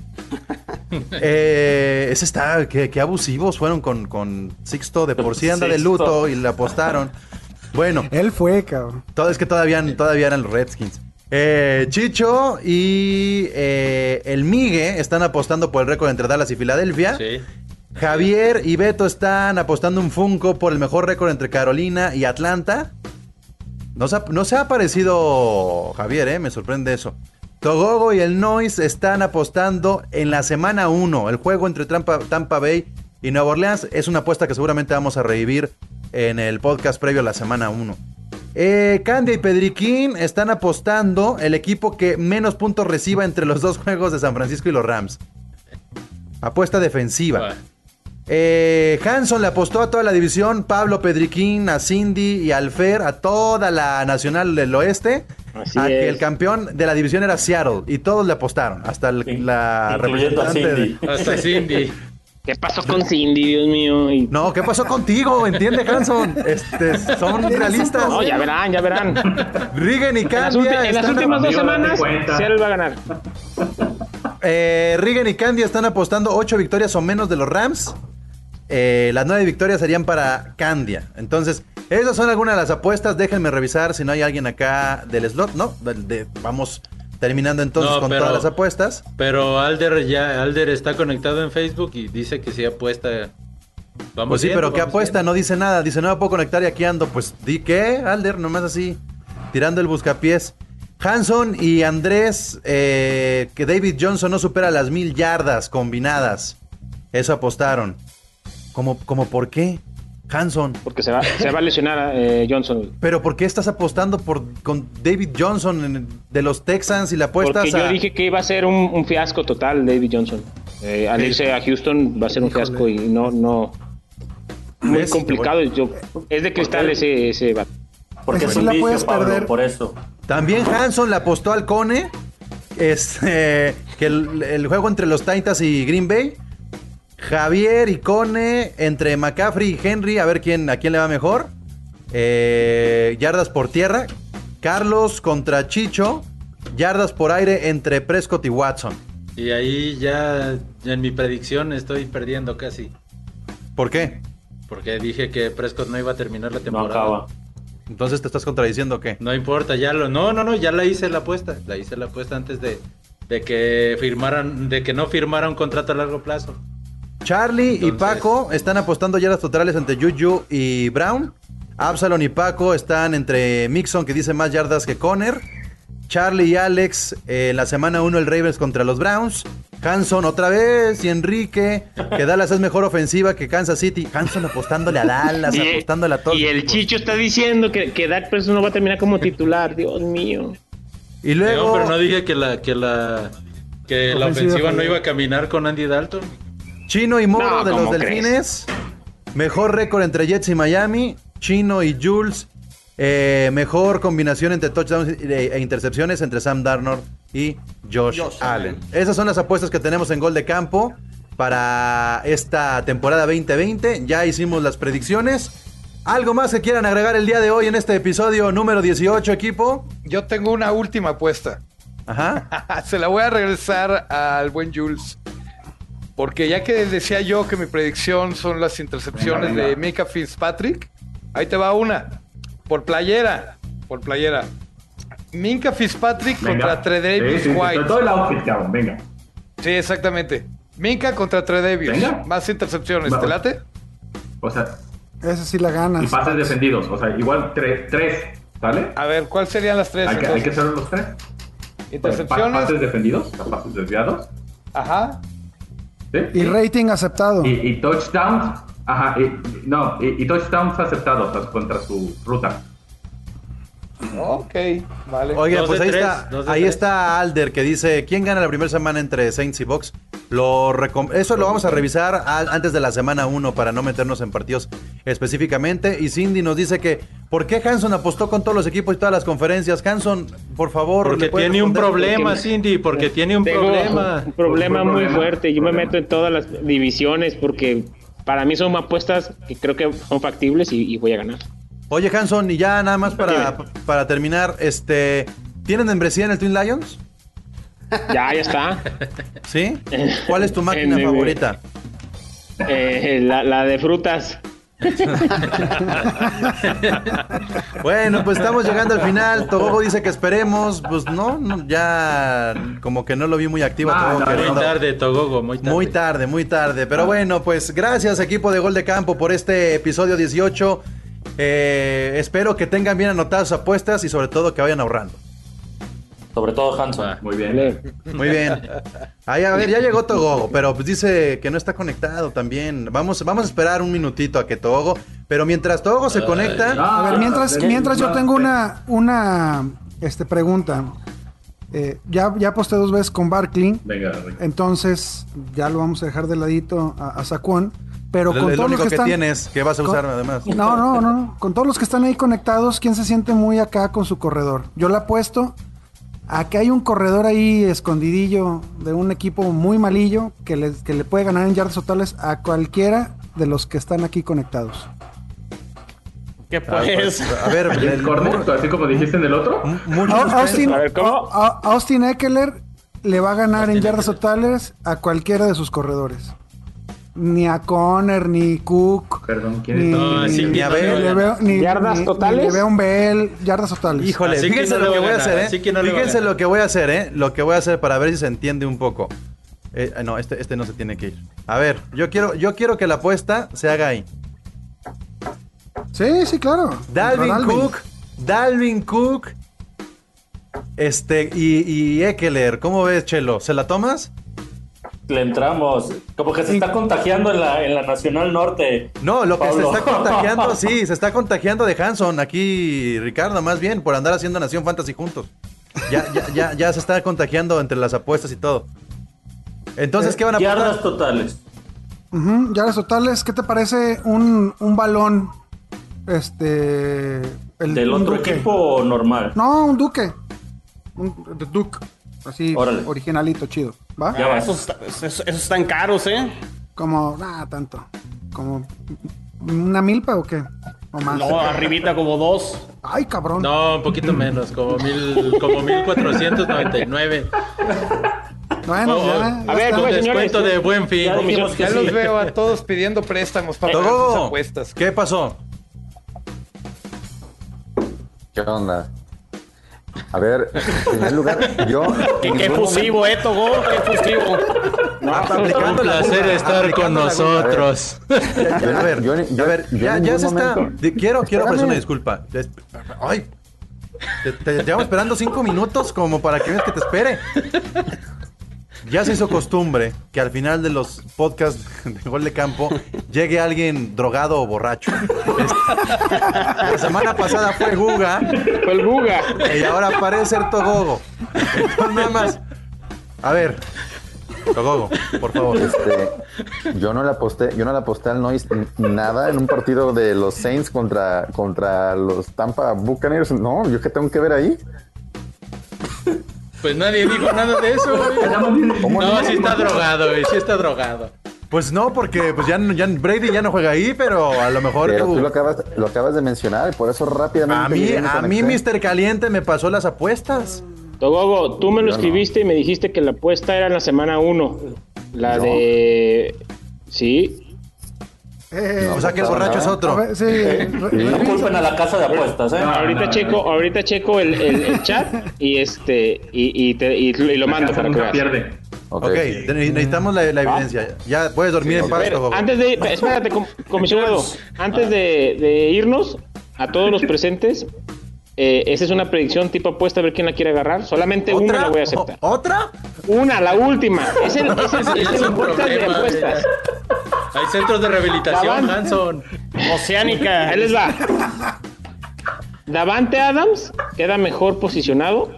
Eh, ese está, qué, qué abusivos fueron con, con Sixto, de por sí anda de luto y le apostaron. Bueno, Él fue, cabrón. todo, es que todavía, todavía eran los Redskins. Eh, Chicho y eh, el Migue están apostando por el récord entre Dallas y Filadelfia. Sí. Javier y Beto están apostando un Funko por el mejor récord entre Carolina y Atlanta. No se ha, no se ha aparecido Javier, ¿eh? me sorprende eso. Togogo y el Noise están apostando en la semana 1. El juego entre Tampa, Tampa Bay y Nueva Orleans es una apuesta que seguramente vamos a revivir en el podcast previo a la semana 1. Eh, Candia y Pedriquín están apostando el equipo que menos puntos reciba entre los dos juegos de San Francisco y los Rams. Apuesta defensiva. Va. Eh, Hanson le apostó a toda la división, Pablo Pedriquín, a Cindy y al Fer, a toda la Nacional del Oeste. Así a que el campeón de la división era Seattle y todos le apostaron, hasta el- la incluyendo a representante de- Cindy. Hasta Cindy. ¿Qué pasó con Cindy, Dios mío? Y- No, ¿qué pasó contigo? ¿Entiende, Hanson? Este, son realistas. No, ya verán, ya verán. Rigen y En las, Candia en las están- últimas dos semanas. Seattle va a ganar. Eh, Rigen y Candia están apostando 8 victorias o menos de los Rams. Eh, las 9 victorias serían para Candia. Entonces, esas son algunas de las apuestas. Déjenme revisar si no hay alguien acá del slot. No, de- vamos terminando entonces No, con pero- todas las apuestas. Pero Alder ya, Alder está conectado en Facebook y dice que sí apuesta. Vamos Pues sí, viendo, pero ¿qué apuesta? No dice nada. Dice, no me puedo conectar y aquí ando. Pues di qué, Alder, nomás así, tirando el buscapiés. Hanson y Andrés, eh, que David Johnson no supera las mil yardas combinadas. Eso apostaron. ¿Cómo, cómo por qué? Hanson. Porque se va, se va a lesionar eh, Johnson. Pero ¿por qué estás apostando por con David Johnson en- de los Texans y la apuestas Porque yo a... dije que iba a ser un, un fiasco total David Johnson. Eh, al irse a Houston va a ser un Híjole. fiasco y no, no. Muy ¿Ves? complicado. Yo, es de cristal ese, ese vato. Porque Esa es sí un la puedes Pablo, perder. por eso. También Hanson le apostó al Cone. Este, que el, el juego entre los Titans y Green Bay. Javier y Cone entre McCaffrey y Henry. A ver quién, a quién le va mejor. Eh, yardas por tierra. Carlos contra Chicho. Yardas por aire entre Prescott y Watson. Y ahí ya, ya en mi predicción estoy perdiendo casi. ¿Por qué? Porque dije que Prescott no iba a terminar la No temporada. acaba. Entonces te estás contradiciendo o qué? No importa, ya lo. No, no, no, ya la hice la apuesta. La hice la apuesta antes de, de que firmaran, de que no firmara un contrato a largo plazo. Charlie y Paco están apostando yardas totales entre Juju y Brown. Absalon y Paco están entre Mixon, que dice más yardas que Conner. Charlie y Alex, eh, en la semana 1 el Ravens contra los Browns. Hanson otra vez y Enrique, que Dallas es mejor ofensiva que Kansas City. Hanson apostándole a Dallas, Y, apostándole a todos. y el Chicho está diciendo que, que Dak Prescott no va a terminar como titular. Dios mío. Y luego, No, pero no dije que la, que la, que la Ofensiva ofensiva no iba a caminar con Andy Dalton. Chino y Moro No, de los ¿cómo Delfines. Mejor récord entre Jets y Miami. Chino y Jules. Eh, mejor combinación entre touchdowns e, e intercepciones entre Sam Darnold y Josh, Allen. Esas son las apuestas que tenemos en Gol de Campo para esta temporada 2020. Ya hicimos las predicciones. ¿Algo más que quieran agregar el día de hoy en este episodio número 18, equipo? Yo tengo una última apuesta. Ajá. Se la voy a regresar al buen Jules. Porque ya que decía yo que mi predicción son las intercepciones Venga, venga. de Mika Fitzpatrick, ahí te va una. Por playera. Por playera. Minka Fitzpatrick Venga. contra Tredavious Sí, sí, White. Todo el outfit, cabrón, venga. Sí, exactamente. Minka contra Tredavious. Venga. Más intercepciones. Va. ¿Te late? O sea, Esa sí la ganas. y pases defendidos. O sea, igual tres, tres ¿sale? A ver, ¿cuáles serían las tres? Hay que, hay que hacer los tres. Pa- Intercepciones. Pases defendidos, pases desviados. Ajá. ¿Sí? Y rating aceptado. Y, y touchdowns. Ajá, y, no, y, y touchdowns aceptados o sea, contra su ruta. Ok, vale. Oigan, Dos pues ahí, tres, está, ahí está Alder que dice, ¿quién gana la primera semana entre Saints y Box? Lo Eso lo vamos a revisar antes de la semana 1 para no meternos en partidos específicamente. Y Cindy nos dice que, ¿por qué Hanson apostó con todos los equipos y todas las conferencias? Hanson, por favor. Porque ¿le puedes tiene un problema, Porque- Cindy, porque tiene un Tengo problema. un problema Un muy problema, fuerte. Yo me meto en todas las divisiones porque para mí son apuestas que creo que son factibles y, y voy a ganar. Oye, Hanson, y ya nada más para, para terminar, este... ¿Tienen membresía en el Twin Lions? Ya, ya está. ¿Sí? ¿Cuál es tu máquina En el- favorita? Eh, la, la de frutas. Bueno, pues estamos llegando al final. Togogo dice que esperemos. Pues no, no, ya como que no lo vi muy activo. Ah, Togogo Muy tarde, Togogo, muy tarde. Muy tarde, muy tarde. Pero bueno, pues gracias equipo de Gol de Campo por este episodio 18. Eh, espero que tengan bien anotadas sus apuestas y sobre todo que vayan ahorrando. Sobre todo Hanson. Muy bien. Muy bien. Ahí, a ver, ya llegó Togogo, pero pues dice que no está conectado también. Vamos, vamos a esperar un minutito a que Togogo. Pero mientras Togogo se conecta, A ver, mientras, mientras yo tengo una, una este, pregunta. Eh, ya, ya aposté dos veces con Barkley. Venga, venga. Entonces, ya lo vamos a dejar de ladito a, a Saquon. Pero El- con el todos los único que, que están, tienes, que vas a usar con- además. No, no, no, no. Con todos los que están ahí conectados, ¿quién se siente muy acá con su corredor? Yo le apuesto a que hay un corredor ahí escondidillo de un equipo muy malillo que, les- que le puede ganar en yardas totales a cualquiera de los que están aquí conectados. ¿Qué Ah, pues, pues? a ver, ¿James el- Conner, así como dijiste en el otro? Austin, A ver, ¿cómo? A- Austin Eckler le va a ganar en yardas totales a cualquiera de sus corredores. Ni a Conner, ni Cook. Perdón, ¿quién Ni, es? No, ni- ni le le van veo, ni, ¿Yardas ni- totales? ni le veo un Bell, yardas totales. Híjole, Así que fíjense no le lo que a voy a hacer, ¿eh? que no le a fíjense lo que voy a hacer, ¿eh? Lo que voy a hacer para ver si se entiende un poco. Eh, no, este, este no se tiene que ir. A ver, yo quiero, yo quiero que la apuesta se haga ahí. Sí, sí, claro. Dalvin. Cook, Dalvin Cook, este, y, y Eckler. ¿Cómo ves, Chelo? ¿Se la tomas? Le entramos. Como que se está contagiando en la, en la Nacional Norte. No, lo que se está contagiando, sí, se está contagiando de Hanson aquí, Ricardo, más bien, por andar haciendo Nación Fantasy juntos. Ya, ya, ya, ya se está contagiando entre las apuestas y todo. Entonces, ¿qué van a Yardas apostar? totales. Ujú, yardas totales. ¿Qué te parece un, un balón? Este. el- ¿Del otro Duque? equipo normal? No, un Duque. Un de Duke. Así, Órale. originalito, chido. ¿Va? Ya Ah, va. esos, esos- esos están caros, ¿eh? Como, nada, tanto. Como, ¿una milpa o qué? O más. No, arribita como dos. Ay, cabrón. No, un poquito menos, como mil, como 1499. Bueno, Oh, ya. oh, ya a ver, pues, señores, descuento de buen fin. Ya dijimos que Ya sí. los veo a todos pidiendo préstamos para pagar sus apuestas. ¿qué pasó? ¿Qué onda? A ver, en primer lugar, yo. Qué, qué fusivo, eh, Togo, qué fusivo. Ah, Un aplicando la placer estar con aplicando nosotros. momento- A ver, yo- yo- a ver, yo ya, en ya ningún se está. momento- Quiero, quiero ofrecer una disculpa. Ay, te, te llevamos esperando cinco minutos como para que veas que te espere. Ya se hizo costumbre que al final de los podcasts de gol de campo llegue alguien drogado o borracho. Este, La semana pasada fue Guga Fue el Guga. y ahora parece ser Togogo. Entonces, nada más. A ver, Togogo, por favor. Este, yo no le aposté, yo no le aposté al Noise nada en un partido de los Saints contra, contra los Tampa Buccaneers. No, yo qué tengo que ver ahí. Pues nadie dijo nada de eso, güey. ¿Cómo No, sí está drogado, güey, sí está drogado. Pues no, porque pues ya, no- ya Brady ya no juega ahí, pero a lo mejor Pero tú- tú lo acabas, lo acabas de mencionar y por eso rápidamente. a mí, a mí. Mr. Caliente me pasó las apuestas. Togogo, tú me lo Yo no. escribiste y me dijiste que la apuesta era en la semana 1. La de. Sí. Eh, O sea que el borracho es otro. ver, sí, No culpen a la casa de apuestas, ¿eh? ahorita checo, ahorita checo el, el- el chat y este y, y te- y- y lo mando para que pierde. Ok. Ok, ne- necesitamos la, la evidencia. Ya puedes dormir en A paz, antes de espérate, com- comisionado, antes de, de irnos a todos los presentes, eh, esa es una predicción tipo apuesta a ver quién la quiere agarrar. Solamente una la voy a aceptar. ¿O- ¿Otra? Una, la última. Es el, es el, es el Es un podcast de apuestas. Hay centros de rehabilitación, Davante. Hanson. Oceánica. Ahí les va. Davante Adams queda mejor posicionado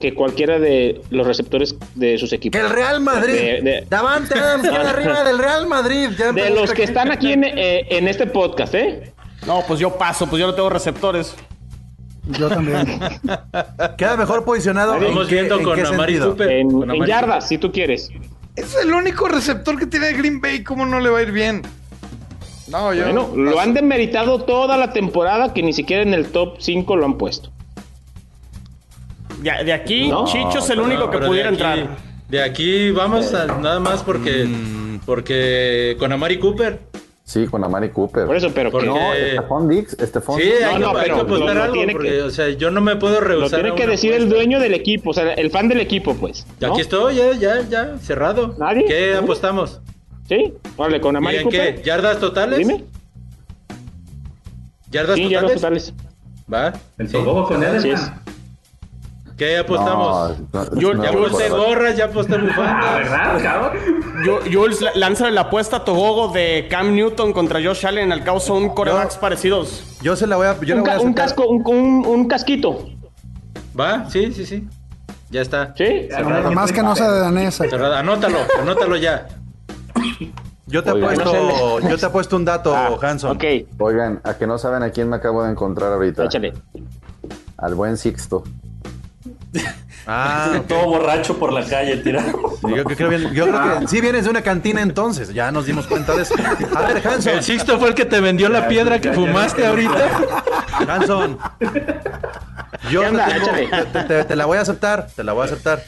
que cualquiera de los receptores de sus Que equipos. el Real Madrid. De- de- Davante Adams queda arriba del Real Madrid. Ya De los que están aquí en, eh, en este podcast, ¿eh? No, pues yo paso, pues yo no tengo receptores. Yo también. Queda mejor posicionado. ¿en Vamos viendo en con Amari? Cooper. En, Con en Amari yardas, si tú quieres. Es el único receptor que tiene Green Bay. ¿Cómo no le va a ir bien? No, yo. Bueno, lo han demeritado toda la temporada que ni siquiera en el top 5 lo han puesto. De aquí, No, Chicho es el único que pudiera de aquí- entrar. De aquí vamos a, nada más porque, Mm. porque con Amari Cooper. Sí, con Amari Cooper. Por eso, pero Porque- que No, Estefan Dix, Estefan Sí, No, que, no, hay pero que apostar lo- lo algo tiene porque, que- o sea, yo no me puedo lo rehusar. tiene a que decir el dueño del equipo, o sea, el fan del equipo, pues. Y ¿no? Aquí estoy, ya, ya, ya, cerrado. ¿Nadie? ¿Qué apostamos? Sí, órale, con ¿Y Amari en Cooper. qué? ¿Yardas totales? Dime. ¿Yardas Sí, totales? yardas totales. Va. El Sí. Con Así ¿Qué apostamos? No, no, Yo no, ya aposté no, gorras, ya aposté bufandas. ¿verdad, cabrón? Jules, la- lánzale la apuesta a Togogo de Cam Newton contra Josh Allen. Al cabo son corebacks parecidos. Yo se la voy a. Yo Un, le voy a ca- un aceptar. casco, un, un- un casquito. Va, sí, sí, sí. Ya está. ¿Sí? Nada más que no sea de danesa. Cerrado. Anótalo, anótalo ya. Yo te, Oigan. apuesto, yo te apuesto un dato, Ah, Hanson. Ok, Oigan, a que no saben a quién me acabo de encontrar ahorita. échale. Al buen Sixto. Ah. Todo borracho por la calle, tirado. Yo, creo bien- yo creo que sí vienes de una cantina entonces, ya nos dimos cuenta de eso. A ver, Hanson. El Sixto fue el que te vendió la piedra que fumaste ahorita. Hanson. Yo ¿Qué te, onda? tengo- te- te- te- te la voy a aceptar, te la voy a aceptar.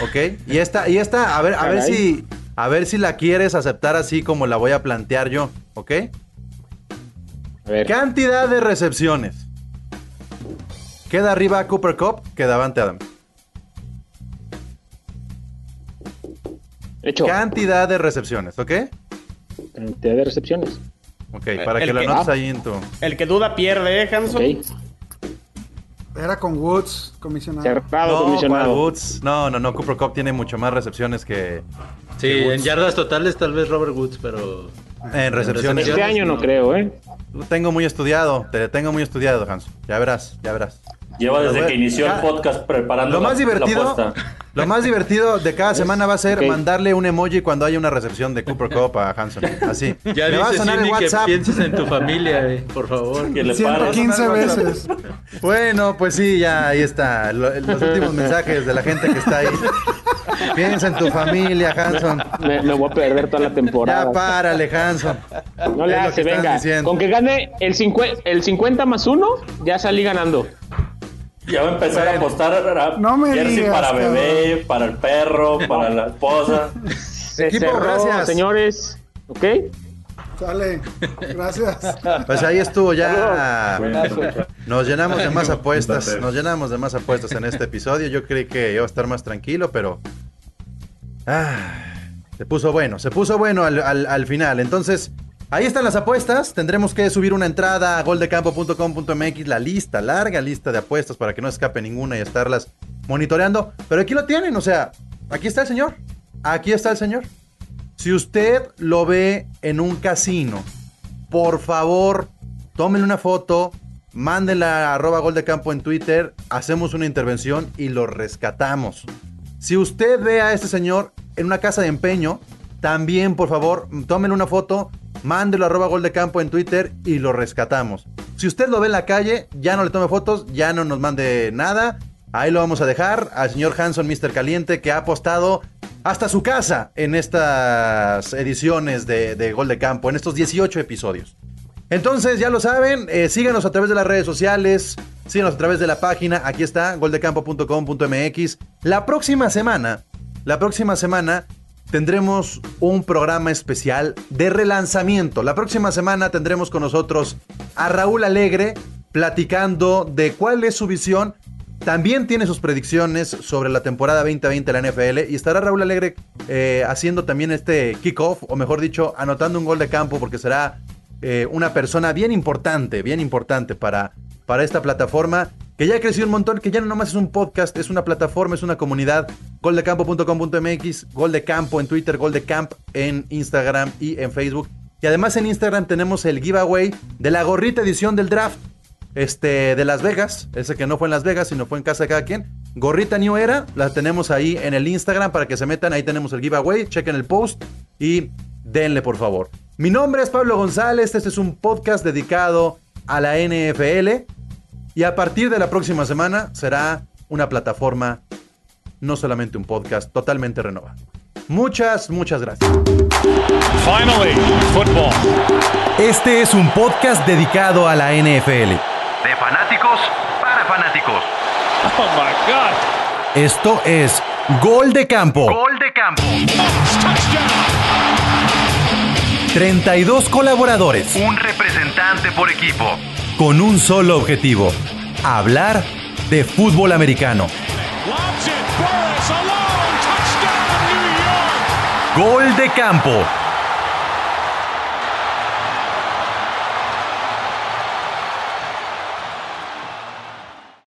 ¿Ok? Y esta, y esta, a ver, a ver si, a ver si la quieres aceptar así como la voy a plantear yo, ¿ok? A ver. Cantidad de recepciones. Queda arriba Cooper Cup que Davante Adams. Hecho. Cantidad de recepciones, ¿ok? Cantidad de recepciones. Ok, para el que lo anotes ah. ahí en tu. El que duda pierde, ¿eh, Hanson? Ok. Era con Woods, comisionado. Cerrado, No, ¿cuál comisionado. Woods? no, no, no, Cooper Cup tiene mucho más recepciones que Sí, en yardas totales tal vez Robert Woods, pero en recepciones. Este año no creo, ¿eh? Lo tengo muy estudiado, te tengo muy estudiado, Hans. Ya verás, ya verás. Lleva desde que inició el podcast preparando Lo la- más la divertido, apuesta. lo más divertido de cada semana va a ser mandarle un emoji cuando haya una recepción de Cooper Cup a Hanson. Así. ya Le va a dice sonar el Cindy que WhatsApp. pienses en tu familia, eh, por favor. Que le pares. 115 veces. Bueno, pues sí, ya ahí está. Lo- los últimos mensajes de la gente que está ahí. Piensa en tu familia, Hanson. Me, me voy a perder toda la Ya temporada. párale, Hanson. No le hace, venga. diciendo. Con que gane el, el 50 más 1, ya salí ganando. Ya va a empezar a apostar a No me jersey digas, para bebé, para el perro, para la esposa. Se Equipo, cerró, gracias. señores. ¿Ok? Sale. Gracias. Pues ahí estuvo ya. Nos llenamos de más apuestas. Nos llenamos de más apuestas en este episodio. Yo creí que iba a estar más tranquilo, pero. Ah, se puso bueno. Se puso bueno al, al- al final. Entonces, ahí están las apuestas. Tendremos que subir una entrada a goldecampo.com.mx. La lista, larga lista de apuestas para que no escape ninguna y estarlas monitoreando. Pero aquí lo tienen. O sea, aquí está el señor. Aquí está el señor. Si usted lo ve en un casino, por favor, tómenle una foto, mándenla a arroba gol de campo en Twitter, hacemos una intervención y lo rescatamos. Si usted ve a este señor en una casa de empeño, también por favor, tómenle una foto, mándelo a arroba gol de campo en Twitter y lo rescatamos. Si usted lo ve en la calle, ya no le tome fotos, ya no nos mande nada. Ahí lo vamos a dejar al señor Hanson, Mr. Caliente, que ha apostado hasta su casa en estas ediciones de, de Gol de Campo, en estos 18 episodios. Entonces, ya lo saben, eh, síganos a través de las redes sociales, síganos a través de la página, aquí está, goldecampo.com.mx. La próxima semana, la próxima semana tendremos un programa especial de relanzamiento. La próxima semana tendremos con nosotros a Raúl Alegre platicando de cuál es su visión. También tiene sus predicciones sobre la temporada 2020 de la NFL y estará Raúl Alegre eh, haciendo también este kickoff, o mejor dicho, anotando un gol de campo porque será eh, una persona bien importante, bien importante para, para esta plataforma que ya creció un montón, que ya no nomás es un podcast, es una plataforma, es una comunidad. Goldecampo.com.mx, Gol de Campo en Twitter, Gol de Camp en Instagram y en Facebook. Y además en Instagram tenemos el giveaway de la gorrita edición del draft este, de Las Vegas, ese que no fue en Las Vegas, sino fue en casa de cada quien. Gorrita New Era, la tenemos ahí en el Instagram para que se metan, ahí tenemos el giveaway, chequen el post y denle por favor. Mi nombre es Pablo González, este es un podcast dedicado a la NFL y a partir de la próxima semana será una plataforma, no solamente un podcast, totalmente renovada. Muchas, muchas gracias. Finally, football. Este es un podcast dedicado a la NFL. De fanáticos para fanáticos. Oh my God. Esto es Gol de Campo. Gol de campo. 32 colaboradores Un representante por equipo. Con un solo objetivo, hablar de fútbol americano. Gol de Campo